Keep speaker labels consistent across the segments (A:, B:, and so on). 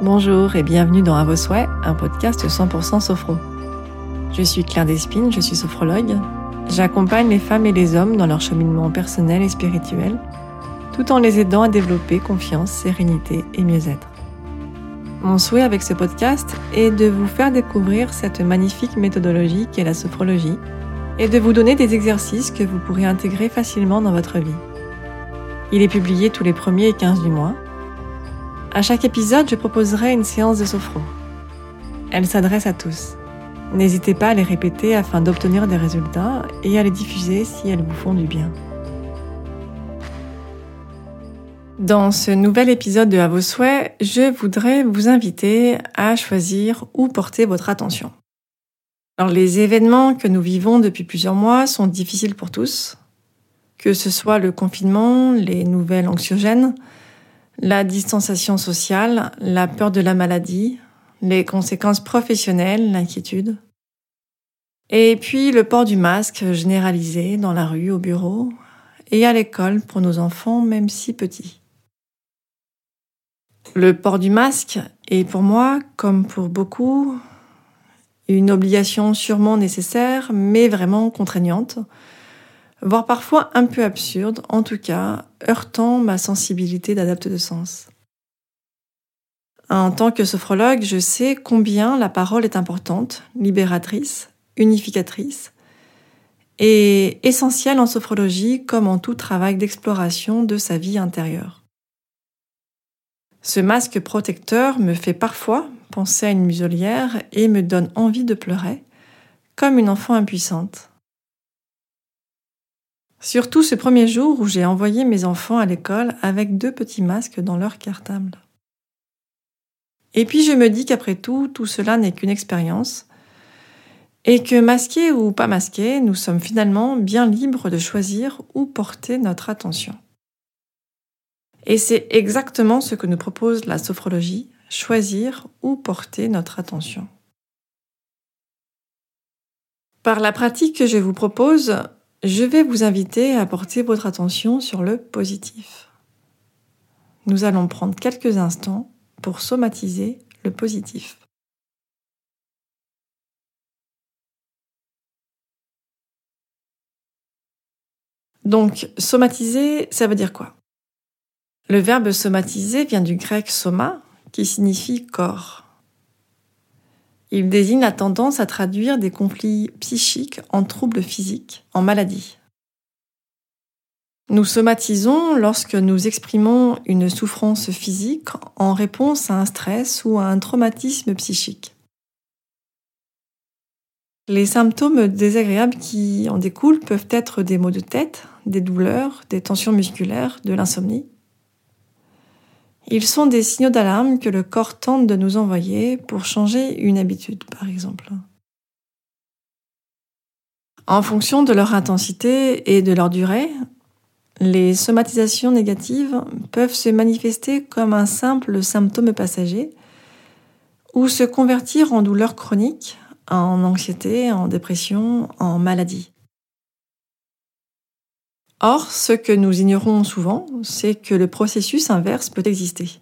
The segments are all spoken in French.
A: Bonjour et bienvenue dans À vos souhaits, un podcast 100% sophro. Je suis Claire Despines, je suis sophrologue. J'accompagne les femmes et les hommes dans leur cheminement personnel et spirituel, tout en les aidant à développer confiance, sérénité et mieux-être. Mon souhait avec ce podcast est de vous faire découvrir cette magnifique méthodologie qu'est la sophrologie et de vous donner des exercices que vous pourrez intégrer facilement dans votre vie. Il est publié tous les premiers et 15 du mois à chaque épisode, je proposerai une séance de sophro. Elle s'adresse à tous. N'hésitez pas à les répéter afin d'obtenir des résultats et à les diffuser si elles vous font du bien. Dans ce nouvel épisode de À vos souhaits, je voudrais vous inviter à choisir où porter votre attention. Alors les événements que nous vivons depuis plusieurs mois sont difficiles pour tous, que ce soit le confinement, les nouvelles anxiogènes, la distanciation sociale, la peur de la maladie, les conséquences professionnelles, l'inquiétude. Et puis le port du masque généralisé dans la rue, au bureau et à l'école pour nos enfants, même si petits. Le port du masque est pour moi, comme pour beaucoup, une obligation sûrement nécessaire, mais vraiment contraignante, voire parfois un peu absurde, en tout cas heurtant ma sensibilité d'adapte de sens. En tant que sophrologue, je sais combien la parole est importante, libératrice, unificatrice, et essentielle en sophrologie comme en tout travail d'exploration de sa vie intérieure. Ce masque protecteur me fait parfois penser à une muselière et me donne envie de pleurer, comme une enfant impuissante. Surtout ce premier jour où j'ai envoyé mes enfants à l'école avec deux petits masques dans leur cartable. Et puis je me dis qu'après tout, tout cela n'est qu'une expérience, et que masqué ou pas masqué, nous sommes finalement bien libres de choisir où porter notre attention. Et c'est exactement ce que nous propose la sophrologie, choisir où porter notre attention. Par la pratique que je vous propose, je vais vous inviter à porter votre attention sur le positif. Nous allons prendre quelques instants pour somatiser le positif. Donc, somatiser, ça veut dire quoi? Le verbe somatiser vient du grec soma, qui signifie corps. Il désigne la tendance à traduire des conflits psychiques en troubles physiques, en maladies. Nous somatisons lorsque nous exprimons une souffrance physique en réponse à un stress ou à un traumatisme psychique. Les symptômes désagréables qui en découlent peuvent être des maux de tête, des douleurs, des tensions musculaires, de l'insomnie. Ils sont des signaux d'alarme que le corps tente de nous envoyer pour changer une habitude, par exemple. En fonction de leur intensité et de leur durée, les somatisations négatives peuvent se manifester comme un simple symptôme passager ou se convertir en douleur chronique, en anxiété, en dépression, en maladie. Or, ce que nous ignorons souvent, c'est que le processus inverse peut exister.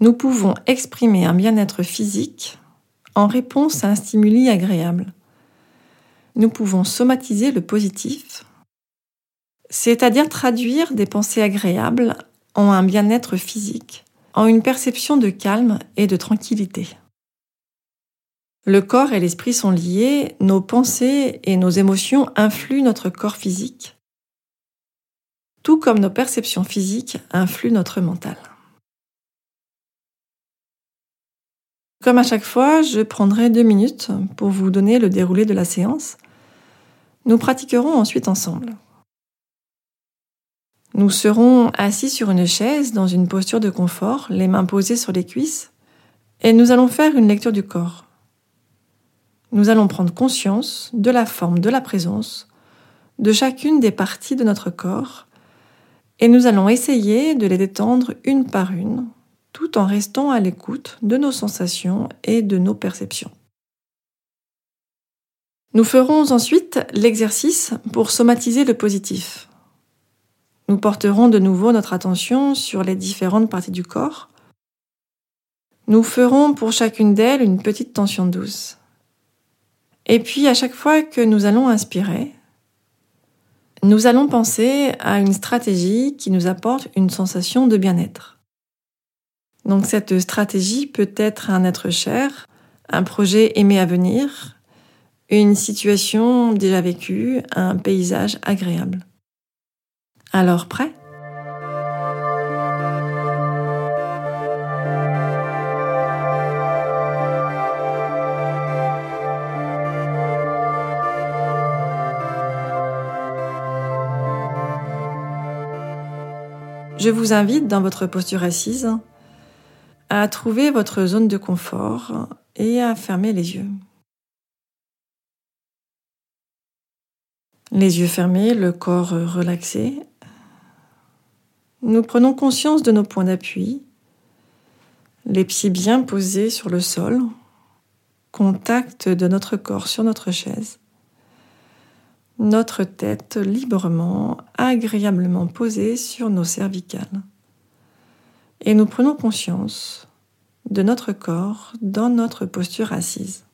A: Nous pouvons exprimer un bien-être physique en réponse à un stimuli agréable. Nous pouvons somatiser le positif, c'est-à-dire traduire des pensées agréables en un bien-être physique, en une perception de calme et de tranquillité. Le corps et l'esprit sont liés, nos pensées et nos émotions influent notre corps physique, tout comme nos perceptions physiques influent notre mental. Comme à chaque fois, je prendrai deux minutes pour vous donner le déroulé de la séance. Nous pratiquerons ensuite ensemble. Nous serons assis sur une chaise dans une posture de confort, les mains posées sur les cuisses, et nous allons faire une lecture du corps nous allons prendre conscience de la forme de la présence de chacune des parties de notre corps et nous allons essayer de les détendre une par une tout en restant à l'écoute de nos sensations et de nos perceptions. Nous ferons ensuite l'exercice pour somatiser le positif. nous porterons de nouveau notre attention sur les différentes parties du corps. Nous ferons pour chacune d'elles une petite tension douce. Et puis à chaque fois que nous allons inspirer, nous allons penser à une stratégie qui nous apporte une sensation de bien-être. Donc cette stratégie peut être un être cher, un projet aimé à venir, une situation déjà vécue, un paysage agréable. Alors prêt? Je vous invite dans votre posture assise à trouver votre zone de confort et à fermer les yeux. Les yeux fermés, le corps relaxé. Nous prenons conscience de nos points d'appui, les pieds bien posés sur le sol, contact de notre corps sur notre chaise, notre tête librement, agréablement posée sur nos cervicales. Et nous prenons conscience de notre corps dans notre posture assise.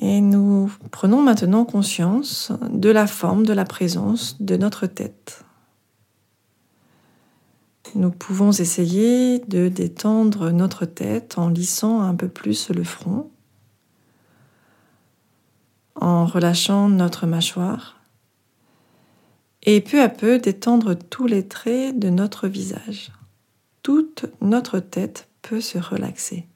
A: Et nous prenons maintenant conscience de la forme, de la présence de notre tête. Nous pouvons essayer de détendre notre tête en lissant un peu plus le front, en relâchant notre mâchoire et peu à peu détendre tous les traits de notre visage. Toute notre tête peut se relaxer.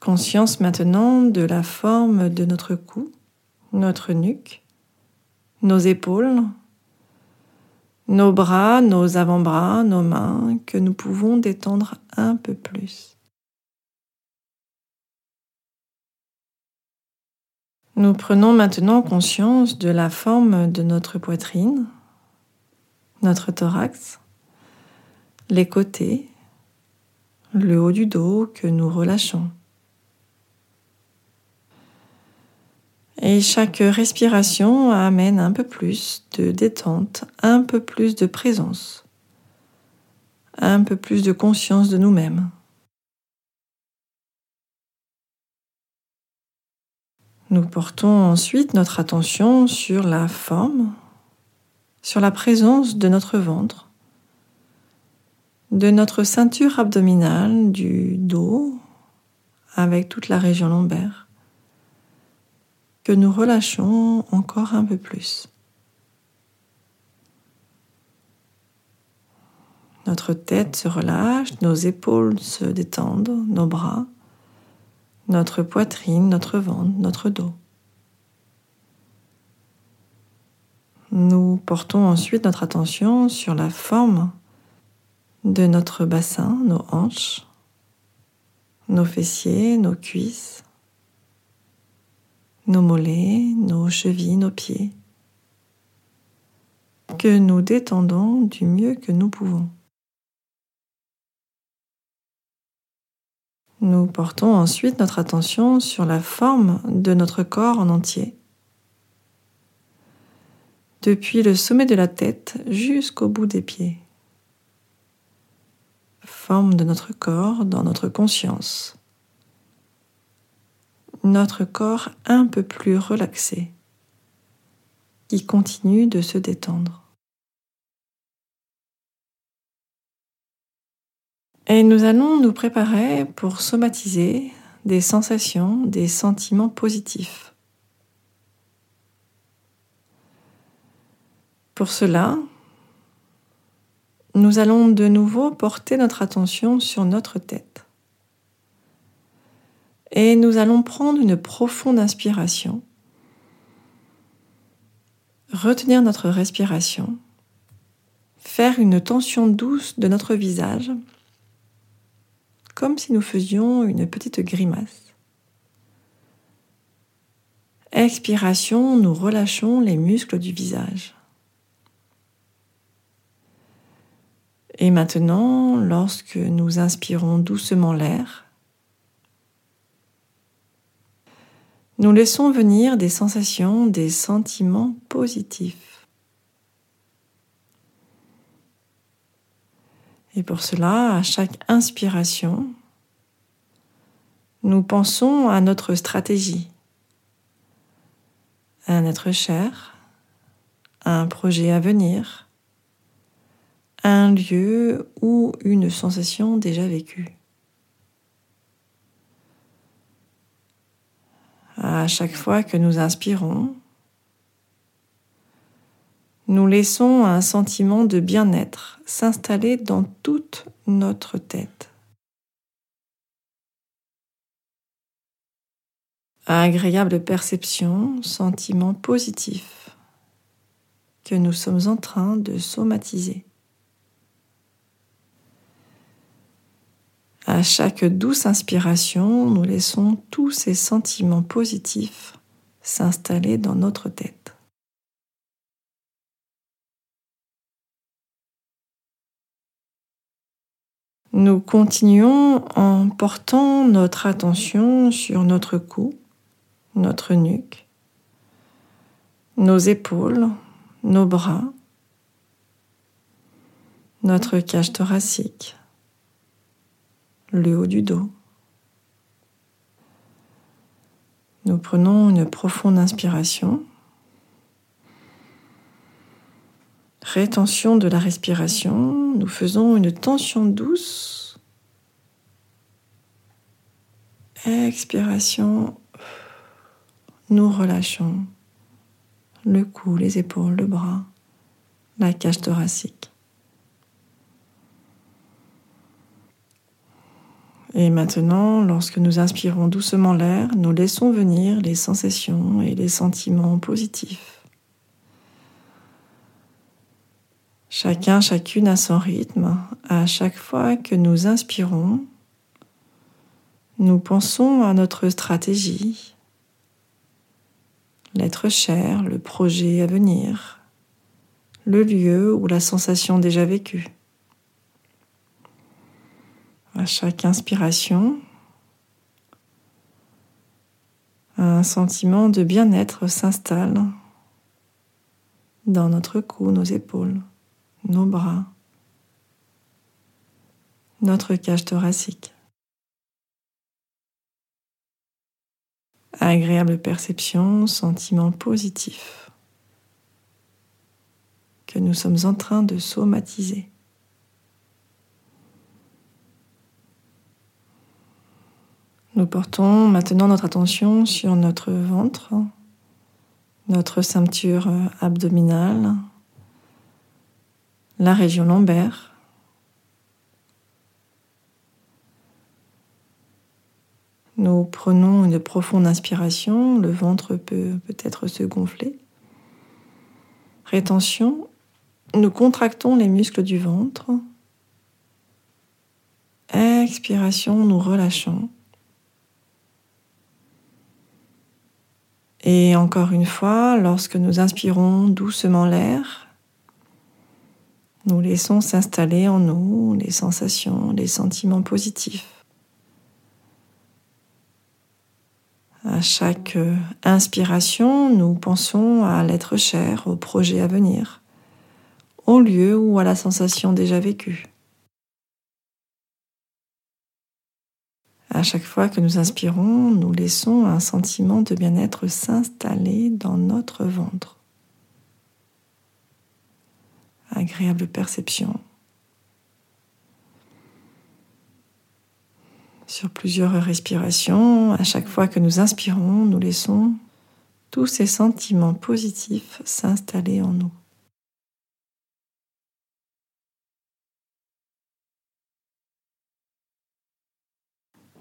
A: Conscience maintenant de la forme de notre cou, notre nuque, nos épaules, nos bras, nos avant-bras, nos mains que nous pouvons détendre un peu plus. Nous prenons maintenant conscience de la forme de notre poitrine, notre thorax, les côtés, le haut du dos que nous relâchons. Et chaque respiration amène un peu plus de détente, un peu plus de présence, un peu plus de conscience de nous-mêmes. Nous portons ensuite notre attention sur la forme, sur la présence de notre ventre, de notre ceinture abdominale, du dos, avec toute la région lombaire que nous relâchons encore un peu plus. Notre tête se relâche, nos épaules se détendent, nos bras, notre poitrine, notre ventre, notre dos. Nous portons ensuite notre attention sur la forme de notre bassin, nos hanches, nos fessiers, nos cuisses, nos mollets, nos chevilles, nos pieds, que nous détendons du mieux que nous pouvons. Nous portons ensuite notre attention sur la forme de notre corps en entier, depuis le sommet de la tête jusqu'au bout des pieds. Forme de notre corps dans notre conscience notre corps un peu plus relaxé, qui continue de se détendre. Et nous allons nous préparer pour somatiser des sensations, des sentiments positifs. Pour cela, nous allons de nouveau porter notre attention sur notre tête. Et nous allons prendre une profonde inspiration, retenir notre respiration, faire une tension douce de notre visage, comme si nous faisions une petite grimace. Expiration, nous relâchons les muscles du visage. Et maintenant, lorsque nous inspirons doucement l'air, nous laissons venir des sensations, des sentiments positifs. Et pour cela, à chaque inspiration, nous pensons à notre stratégie, à un être cher, à un projet à venir, à un lieu ou une sensation déjà vécue. À chaque fois que nous inspirons, nous laissons un sentiment de bien-être s'installer dans toute notre tête. Agréable perception, sentiment positif que nous sommes en train de somatiser. À chaque douce inspiration, nous laissons tous ces sentiments positifs s'installer dans notre tête. Nous continuons en portant notre attention sur notre cou, notre nuque, nos épaules, nos bras, notre cage thoracique, le haut du dos. Nous prenons une profonde inspiration. Rétention de la respiration. Nous faisons une tension douce. Expiration. Nous relâchons le cou, les épaules, le bras, la cage thoracique. Et maintenant, lorsque nous inspirons doucement l'air, nous laissons venir les sensations et les sentiments positifs. Chacun, chacune à son rythme, à chaque fois que nous inspirons, nous pensons à notre stratégie, l'être cher, le projet à venir, le lieu ou la sensation déjà vécue. À chaque inspiration, un sentiment de bien-être s'installe dans notre cou, nos épaules, nos bras, notre cage thoracique. Agréable perception, sentiment positif que nous sommes en train de somatiser. Nous portons maintenant notre attention sur notre ventre, notre ceinture abdominale, la région lombaire. Nous prenons une profonde inspiration, le ventre peut peut-être se gonfler. Rétention, nous contractons les muscles du ventre. Expiration, nous relâchons. Et encore une fois, lorsque nous inspirons doucement l'air, nous laissons s'installer en nous les sensations, les sentiments positifs. À chaque inspiration, nous pensons à l'être cher, au projet à venir, au lieu ou à la sensation déjà vécue. À chaque fois que nous inspirons, nous laissons un sentiment de bien-être s'installer dans notre ventre. Agréable perception. Sur plusieurs respirations, à chaque fois que nous inspirons, nous laissons tous ces sentiments positifs s'installer en nous.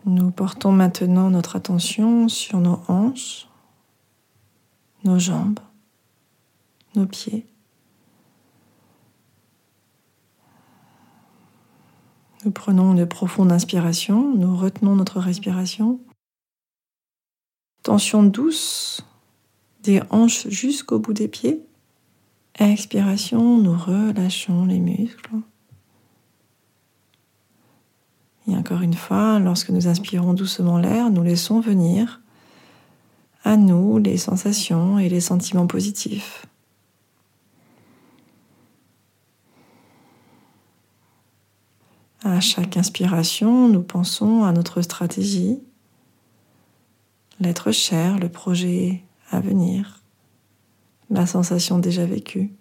A: Nous portons maintenant notre attention sur nos hanches, nos jambes, nos pieds. Nous prenons une profonde inspiration, nous retenons notre respiration. Tension douce des hanches jusqu'au bout des pieds. Expiration, nous relâchons les muscles. Et encore une fois, lorsque nous inspirons doucement l'air, nous laissons venir à nous les sensations et les sentiments positifs. À chaque inspiration, nous pensons à notre stratégie, l'être cher, le projet à venir, la sensation déjà vécue.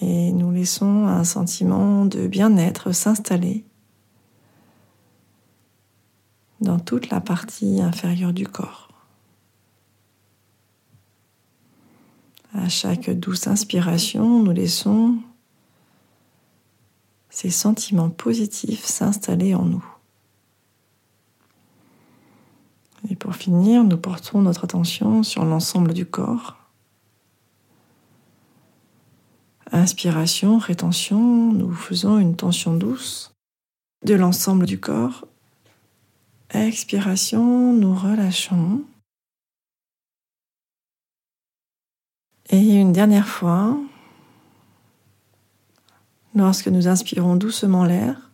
A: Et nous laissons un sentiment de bien-être s'installer dans toute la partie inférieure du corps. À chaque douce inspiration, nous laissons ces sentiments positifs s'installer en nous. Et pour finir, nous portons notre attention sur l'ensemble du corps. Inspiration, rétention, nous faisons une tension douce de l'ensemble du corps. Expiration, nous relâchons. Et une dernière fois, lorsque nous inspirons doucement l'air,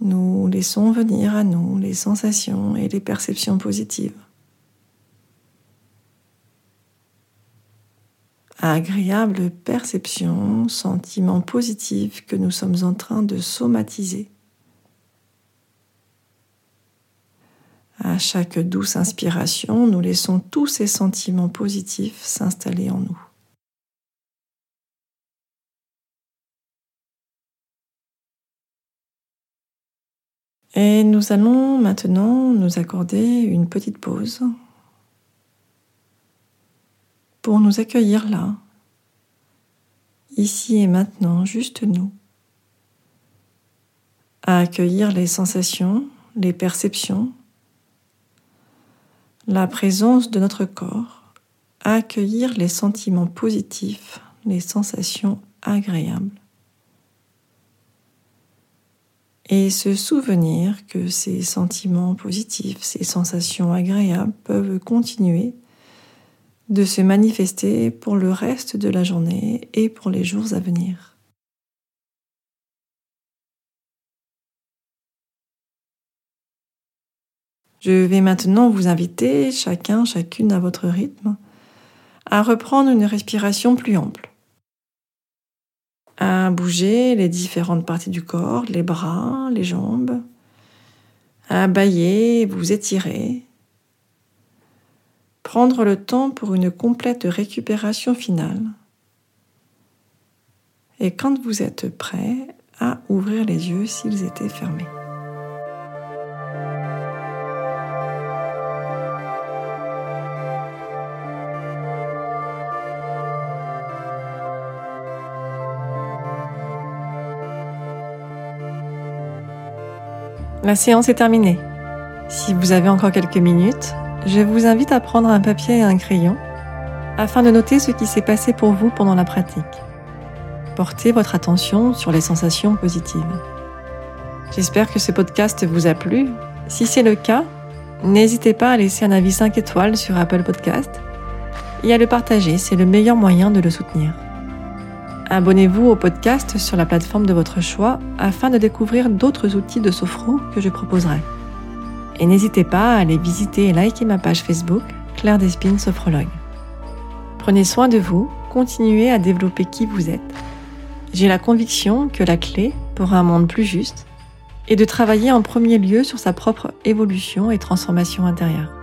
A: nous laissons venir à nous les sensations et les perceptions positives. agréable perception, sentiment positif que nous sommes en train de somatiser. À chaque douce inspiration, nous laissons tous ces sentiments positifs s'installer en nous. Et nous allons maintenant nous accorder une petite pause pour nous accueillir là, ici et maintenant, juste nous, à accueillir les sensations, les perceptions, la présence de notre corps, à accueillir les sentiments positifs, les sensations agréables. Et se souvenir que ces sentiments positifs, ces sensations agréables peuvent continuer de se manifester pour le reste de la journée et pour les jours à venir. Je vais maintenant vous inviter, chacun, chacune à votre rythme, à reprendre une respiration plus ample, à bouger les différentes parties du corps, les bras, les jambes, à bailler, vous étirer, prendre le temps pour une complète récupération finale. Et quand vous êtes prêt, à ouvrir les yeux s'ils étaient fermés. La séance est terminée. Si vous avez encore quelques minutes, je vous invite à prendre un papier et un crayon afin de noter ce qui s'est passé pour vous pendant la pratique. Portez votre attention sur les sensations positives. J'espère que ce podcast vous a plu. Si c'est le cas, n'hésitez pas à laisser un avis 5 étoiles sur Apple Podcast et à le partager, c'est le meilleur moyen de le soutenir. Abonnez-vous au podcast sur la plateforme de votre choix afin de découvrir d'autres outils de sophro que je proposerai. Et n'hésitez pas à aller visiter et liker ma page Facebook, Claire Despines Sophrologue. Prenez soin de vous, continuez à développer qui vous êtes. J'ai la conviction que la clé pour un monde plus juste est de travailler en premier lieu sur sa propre évolution et transformation intérieure.